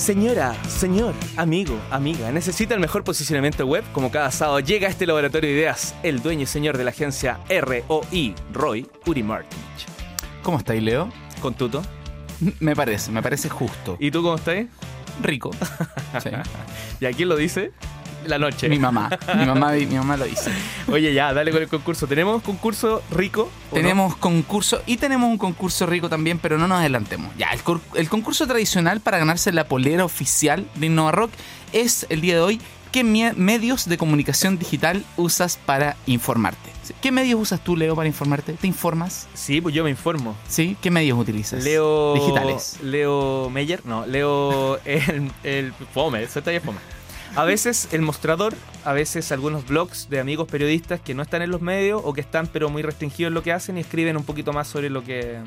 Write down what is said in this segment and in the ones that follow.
Señora, señor, amigo, amiga, necesita el mejor posicionamiento web. Como cada sábado llega a este laboratorio de ideas el dueño y señor de la agencia ROI, Roy Uri Martinich. ¿Cómo estáis, Leo? Con tuto. Me parece, me parece justo. ¿Y tú cómo estás? Rico. Sí. ¿Y a quién lo dice? La noche. Mi mamá. Mi mamá, mi mamá lo dice. Oye, ya, dale con el concurso. ¿Tenemos concurso rico? Tenemos concurso y tenemos un concurso rico también, pero no nos adelantemos. Ya, el, el concurso tradicional para ganarse la polera oficial de Innova Rock es el día de hoy. ¿Qué medios de comunicación digital usas para informarte? ¿Qué medios usas tú, Leo, para informarte? ¿Te informas? no? Sí, pues yo me informo. ¿Sí? ¿Qué medios utilizas? Leo. Digitales. Leo Meyer, no, leo el, el Fome, eso está bien Fome. A veces el mostrador, a veces algunos blogs de amigos periodistas que no están en los medios o que están pero muy restringidos en lo que hacen y escriben un poquito más sobre lo que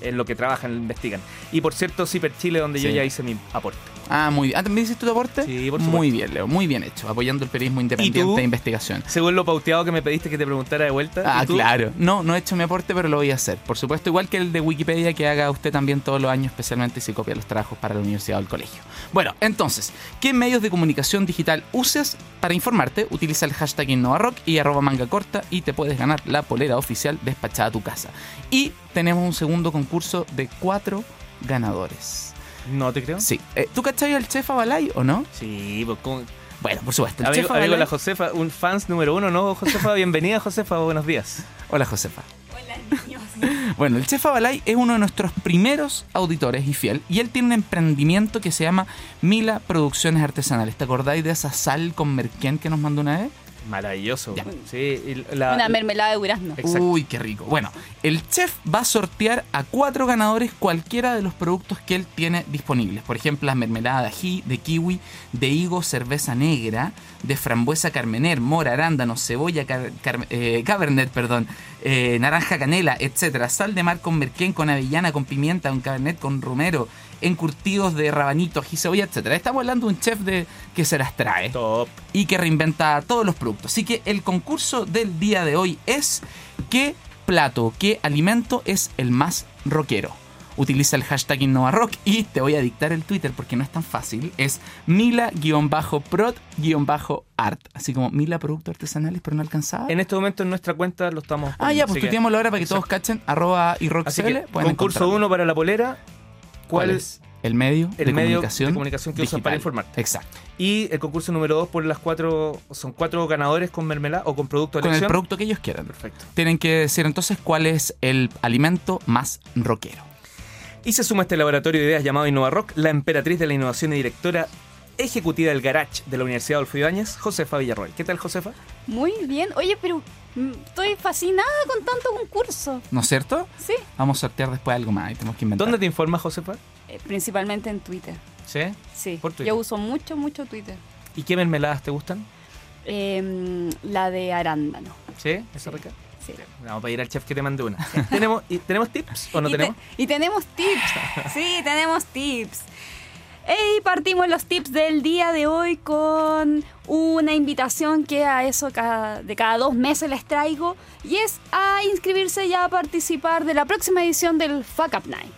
en lo que trabajan, investigan. Y por cierto, Ciper Chile, donde yo ya hice mi aporte. Ah, muy bien. Ah, ¿También hiciste tu aporte? Sí, por Muy supuesto. bien, Leo. Muy bien hecho. Apoyando el periodismo independiente de investigación. Según lo pauteado que me pediste que te preguntara de vuelta. Ah, claro. No, no he hecho mi aporte, pero lo voy a hacer. Por supuesto, igual que el de Wikipedia que haga usted también todos los años, especialmente si copia los trabajos para la universidad o el colegio. Bueno, entonces, ¿qué medios de comunicación digital usas para informarte? Utiliza el hashtag InnovaRock y arroba manga corta y te puedes ganar la polera oficial despachada a tu casa. Y tenemos un segundo concurso de cuatro ganadores. No te creo. Sí. Eh, ¿Tú cachai al chef Abalay o no? Sí, pues con. Bueno, por supuesto. El Amigo, chef Abalay- la Josefa, un fans número uno, ¿no, Josefa? Bienvenida, Josefa, buenos días. Hola, Josefa. Bueno, el chef Abalay es uno de nuestros primeros auditores y fiel, y él tiene un emprendimiento que se llama Mila Producciones Artesanales. ¿Te acordáis de esa sal con merquén que nos mandó una vez? Maravilloso. Ya. Sí, la- Una mermelada de durazno. Exacto. Uy, qué rico. Bueno, el chef va a sortear a cuatro ganadores cualquiera de los productos que él tiene disponibles. Por ejemplo, las mermeladas de ají, de kiwi, de higo, cerveza negra, de frambuesa carmener, mora, arándano, cebolla, car- car- eh, cabernet, perdón, eh, naranja canela, etcétera. Sal de mar con merquén, con avellana, con pimienta, con cabernet, con romero, encurtidos de rabanito, ají, cebolla, etcétera. Estamos hablando de un chef de que se las trae Top. y que reinventa todos los productos. Así que el concurso del día de hoy es ¿qué plato, qué alimento es el más rockero? Utiliza el hashtag InnovaRock y te voy a dictar el Twitter porque no es tan fácil. Es mila-prod-art. Así como Mila Productos Artesanales, pero no alcanzaba. En este momento en nuestra cuenta lo estamos. Ah, ya, pues tuiteémoslo ahora para que todos cachen. Arroba y Así que, concurso encontrarlo. 1 para la polera. ¿Cuál ¿Cuál es? El medio, El de, medio de comunicación que usan para informarte. Exacto. Y el concurso número 2 por las cuatro. Son cuatro ganadores con mermelada o con producto de Con el producto que ellos quieran. Perfecto. Tienen que decir entonces cuál es el alimento más rockero. Y se suma a este laboratorio de ideas llamado InnovaRock, la emperatriz de la innovación y directora ejecutiva del Garage de la Universidad Adolfo Ibáñez, Josefa Villarroel. ¿Qué tal, Josefa? Muy bien. Oye, pero mm, estoy fascinada con tanto concurso. ¿No es cierto? Sí. Vamos a sortear después algo más y tenemos que inventar. ¿Dónde te informas, Josefa? Eh, principalmente en Twitter. ¿Sí? Sí. Por Twitter. Yo uso mucho, mucho Twitter. ¿Y qué mermeladas te gustan? Em, la de arándano. ¿Sí? ¿Esa rica? Sí. Vamos a pedir al chef que te mande una. ¿Tenemos, y- ¿Tenemos tips o no y, te- tenemos? y tenemos tips. sí, tenemos tips. Y partimos los tips del día de hoy con una invitación que a eso cada- de cada dos meses les traigo y es a inscribirse y a participar de la próxima edición del Fuck Up Night.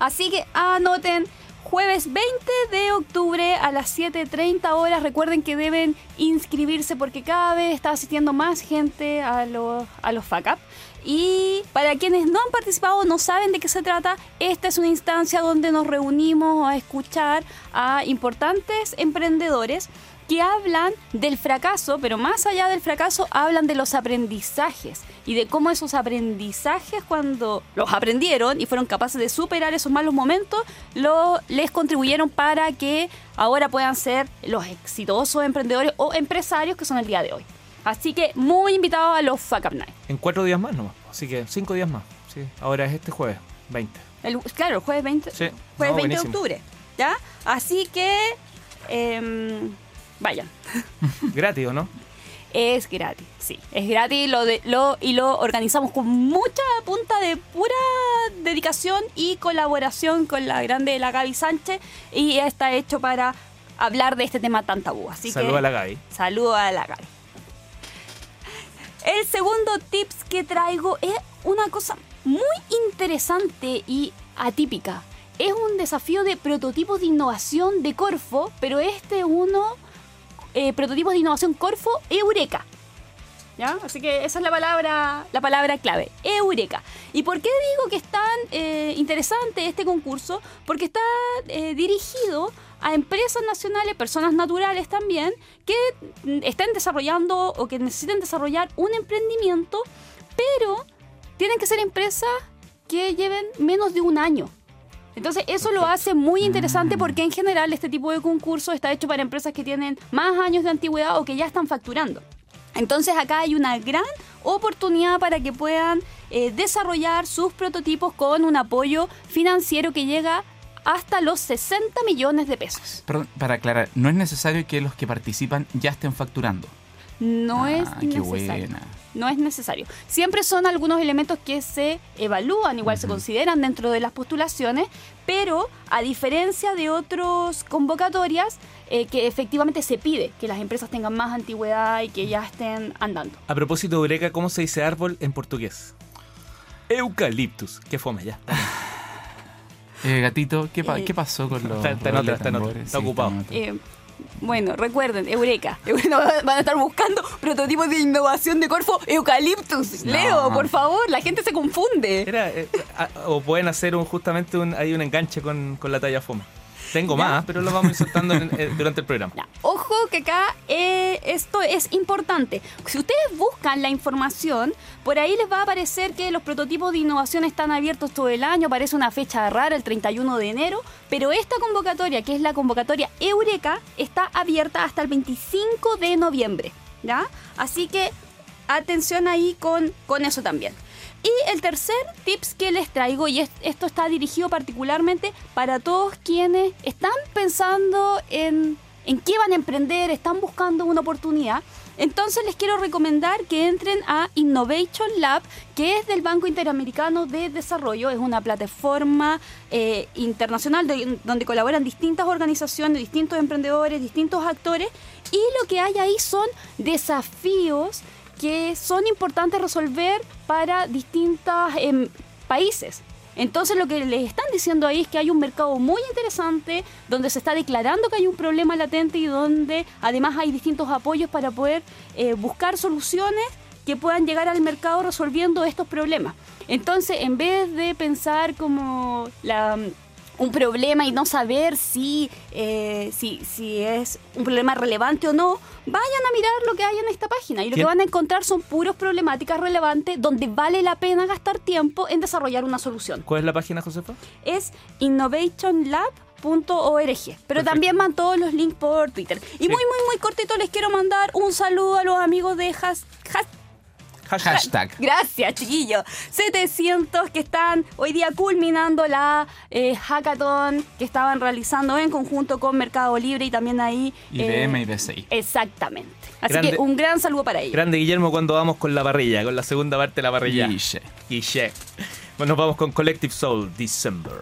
Así que anoten jueves 20 de octubre a las 7.30 horas. Recuerden que deben inscribirse porque cada vez está asistiendo más gente a los, a los Fuck Up. Y para quienes no han participado, no saben de qué se trata, esta es una instancia donde nos reunimos a escuchar a importantes emprendedores que hablan del fracaso, pero más allá del fracaso, hablan de los aprendizajes y de cómo esos aprendizajes, cuando los aprendieron y fueron capaces de superar esos malos momentos, lo, les contribuyeron para que ahora puedan ser los exitosos emprendedores o empresarios que son el día de hoy. Así que muy invitados a los Fuck Up Night. En cuatro días más nomás. Así que cinco días más. Sí. Ahora es este jueves, 20. El- claro, el jueves 20, Sí. jueves No, 20 de octubre. ¿Ya? Así que em, vayan. Gratis, ¿o no? Es gratis, sí. Es gratis lo de, lo, y lo organizamos con mucha punta de pura dedicación y colaboración con la grande la Gaby Sánchez. Y está hecho para hablar de este tema tan tabú. Así que, a la Gaby. Saludo a la Gaby. El segundo tips que traigo es una cosa muy interesante y atípica. es un desafío de prototipos de innovación de Corfo, pero este es uno, eh, prototipos de innovación Corfo Eureka. ¿Ya? Así que esa es la palabra, la palabra clave, Eureka. ¿Y por qué digo que es tan eh, interesante este concurso? Porque está eh, dirigido a empresas nacionales, personas naturales también, que mm, estén desarrollando o que necesiten desarrollar un emprendimiento, pero tienen que ser empresas que lleven menos de un año. Entonces eso lo hace muy interesante porque en general este tipo de concurso está hecho para empresas que tienen más años de antigüedad o que ya están facturando. Entonces acá hay una gran oportunidad para que puedan eh, desarrollar sus prototipos con un apoyo financiero que llega hasta los 60 millones de pesos. Perdón, para aclarar, no es necesario que los que participan ya estén facturando. No Ah, es qué necesario. buena. No es necesario. Siempre son algunos elementos que se evalúan, igual se consideran dentro de las postulaciones, pero a diferencia de otras convocatorias, eh, que efectivamente se pide que las empresas tengan más antigüedad y que ya estén andando. A propósito de Eureka, ¿cómo se dice árbol en portugués? Eucaliptus. Qué fome ya. Eh, gatito, ¿qué, pa- Eh, qué pasó con los está- en otra, está en otra, está ocupado. Eh, bueno, recuerden, Eureka. Bueno, van a estar buscando prototipos de innovación de Corfo Eucaliptus. No. Leo, por favor, la gente se confunde. Era, eh, a- o pueden hacer un, justamente un, hay un enganche con, con la talla fome. Tengo más, pero lo vamos en- eh, durante el programa. Ojo que acá eh, esto es importante. Si ustedes buscan la información, por ahí les va a aparecer que los prototipos de innovación están abiertos todo el año, aparece una fecha rara, el 31 de enero, pero esta convocatoria, que es la convocatoria Eureka, está abierta hasta el 25 de noviembre. ¿ya? Así que atención ahí con, con eso también. Y el tercer tips que les traigo, y es- esto está dirigido particularmente para todos quienes están pensando en, en qué van a emprender, están buscando una oportunidad. Entonces les quiero recomendar que entren a Innovation Lab, que es del Banco Interamericano de Desarrollo. Es una plataforma eh, internacional de- donde colaboran distintas organizaciones, distintos emprendedores, distintos actores. Y lo que hay ahí son desafíos que son importantes resolver para distintos países. Entonces lo que les están diciendo ahí es que hay un mercado muy interesante donde se está declarando que hay un problema latente y donde además hay distintos apoyos para poder eh, buscar soluciones que puedan llegar al mercado resolviendo estos problemas. Entonces, en vez de pensar como la, un problema y no saber si, eh, si, si es un problema relevante o no, vayan a mirar lo que hay en esta página. Y lo que van a encontrar son puros problemáticas relevantes donde vale la pena gastar tiempo en desarrollar una solución. ¿Cuál es la página, Josefa? Es innovationlab.org. Pero también van todos los links por Twitter. Y muy, muy, muy cortito les quiero mandar un saludo a los amigos de Has, Has- Hashtag. Gracias, chiquillos. 700 que están hoy día culminando la eh, hackathon que estaban realizando en conjunto con Mercado Libre y también ahí. IBM eh, y BCI. Exactamente. Así Grande- que un gran saludo para ellos. Grande Guillermo cuando vamos con la parrilla, con la segunda parte de la parrilla. Guille. Guille. Bueno, nos vamos con Collective Soul December.